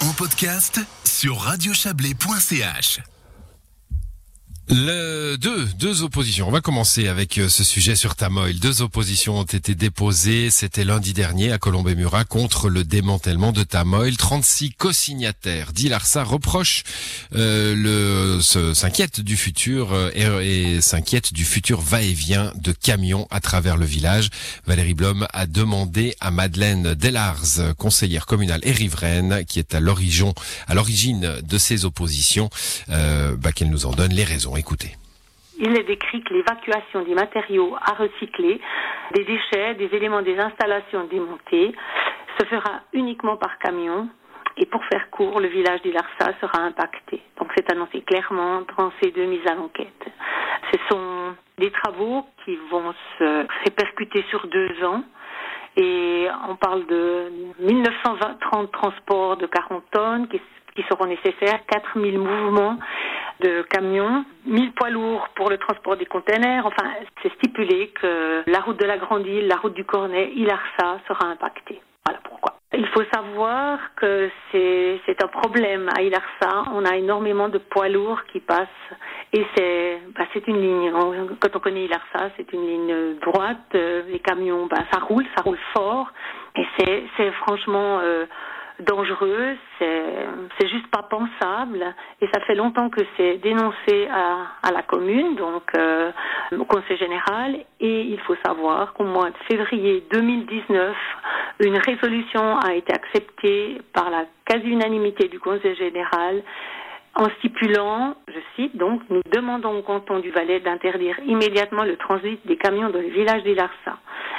en podcast sur radiochablais.ch. Le, deux, deux oppositions. On va commencer avec euh, ce sujet sur Tamoil. Deux oppositions ont été déposées. C'était lundi dernier à Colombey-Murat contre le démantèlement de Tamoil. 36 co-signataires d'Ilarsa reprochent euh, le, s'inquiètent du futur euh, et, s'inquiètent du futur va-et-vient de camions à travers le village. Valérie Blom a demandé à Madeleine Delars, conseillère communale et riveraine, qui est à l'origine, à l'origine de ces oppositions, euh, bah, qu'elle nous en donne les raisons. Il est décrit que l'évacuation des matériaux à recycler, des déchets, des éléments des installations démontées, se fera uniquement par camion. Et pour faire court, le village d'Ilarsa sera impacté. Donc c'est annoncé clairement dans ces deux mises à l'enquête. Ce sont des travaux qui vont se répercuter sur deux ans. Et on parle de 1930 transports de 40 tonnes qui seront nécessaires, 4000 mouvements de camions, 1000 poids lourds pour le transport des containers. Enfin, c'est stipulé que la route de la Grande Île, la route du Cornet, Ilarsa sera impactée. Voilà pourquoi. Il faut savoir que c'est un problème à Ilarsa. On a énormément de poids lourds qui passent et c'est bah, une ligne. Quand on connaît Ilarsa, c'est une ligne droite. Euh, les camions, bah, ça roule, ça roule fort et c'est franchement euh, dangereux, c'est juste pas pensable et ça fait longtemps que c'est dénoncé à, à, la commune, donc euh, au Conseil général et il faut savoir qu'au mois de février 2019, une résolution a été acceptée par la quasi-unanimité du Conseil général en stipulant, je cite donc, nous demandons au canton du Valais d'interdire immédiatement le transit des camions dans le village d'Ilarsa.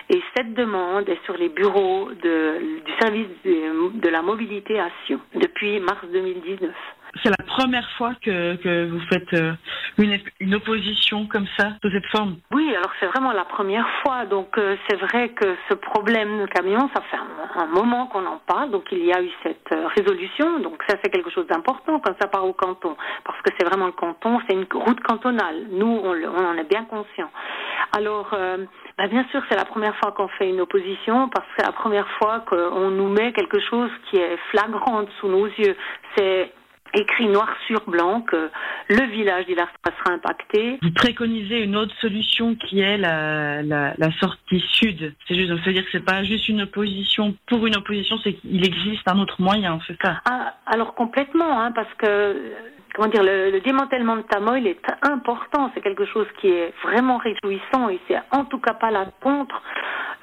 Et cette demande est sur les bureaux du service de, de la mobilité à Sion depuis mars 2019 c'est la première fois que, vous faites euh, une, opposition comme ça, de cette forme Oui, alors c'est vraiment la première fois. Donc euh, c'est vrai que ce problème de camion, ça fait un, moment qu'on en parle. Donc il y a eu cette euh, résolution. Donc ça c'est quelque chose d'important quand ça part au canton. Parce que c'est vraiment le canton, c'est une route cantonale. Nous, on, en est bien conscient. Alors, bah, bien sûr, c'est la première fois qu'on fait une opposition parce que c'est la première fois qu'on nous met quelque chose qui est flagrant sous nos yeux. C'est écrit noir sur blanc que le village d'Ilarsa sera impacté. Vous préconisez une autre solution qui est la, la, la sortie sud. C'est juste, c'est-à-dire que c'est pas juste une opposition pour une opposition, c'est qu'il existe un autre moyen, c'est ça? Ah, Alors complètement, hein, parce que comment dire, le, le, démantèlement de Tamoil est important. C'est quelque chose qui est vraiment réjouissant et c'est en tout cas pas la contre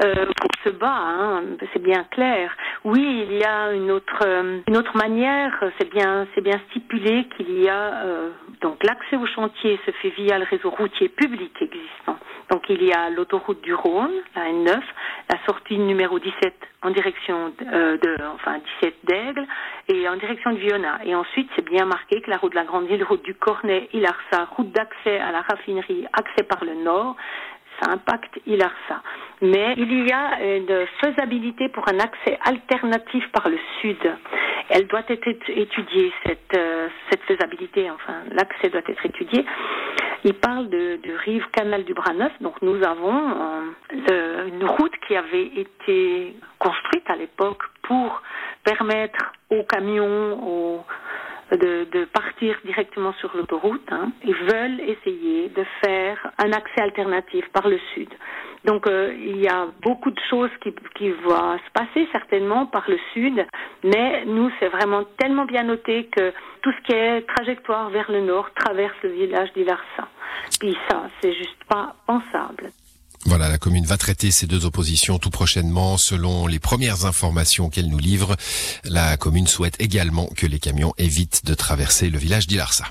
euh, ce bas. Hein, c'est bien clair. Oui, il y a une autre euh, une autre manière. C'est bien c'est bien stipulé qu'il y a euh, donc l'accès au chantier se fait via le réseau routier public existant. Donc il y a l'autoroute du Rhône, la N9, la sortie numéro 17 en direction de, de enfin 17 d'Aigle et en direction de Viona. Et ensuite c'est bien marqué que la route de la Grande Île, route du Cornet, Ilarsa, route d'accès à la raffinerie, accès par le nord, ça impacte Ilarsa. Mais il y a une faisabilité pour un accès alternatif par le sud. Elle doit être étudiée, cette, euh, cette faisabilité, enfin l'accès doit être étudié. Il parle de, rive canal du Bras-Neuf, donc nous avons euh, une route qui avait été construite à l'époque pour permettre aux camions, de, partir directement sur l'autoroute. Hein. Ils veulent essayer de faire un accès alternatif par le sud. Donc euh, il y a beaucoup de choses qui, qui vont se passer certainement par le sud, mais nous c'est vraiment tellement bien noté que tout ce qui est trajectoire vers le nord traverse le village d'Ilarsa. Puis ça, c'est juste pas pensable. Voilà, la commune va traiter ces deux oppositions tout prochainement. Selon les premières informations qu'elle nous livre, la commune souhaite également que les camions évitent de traverser le village d'Ilarsa.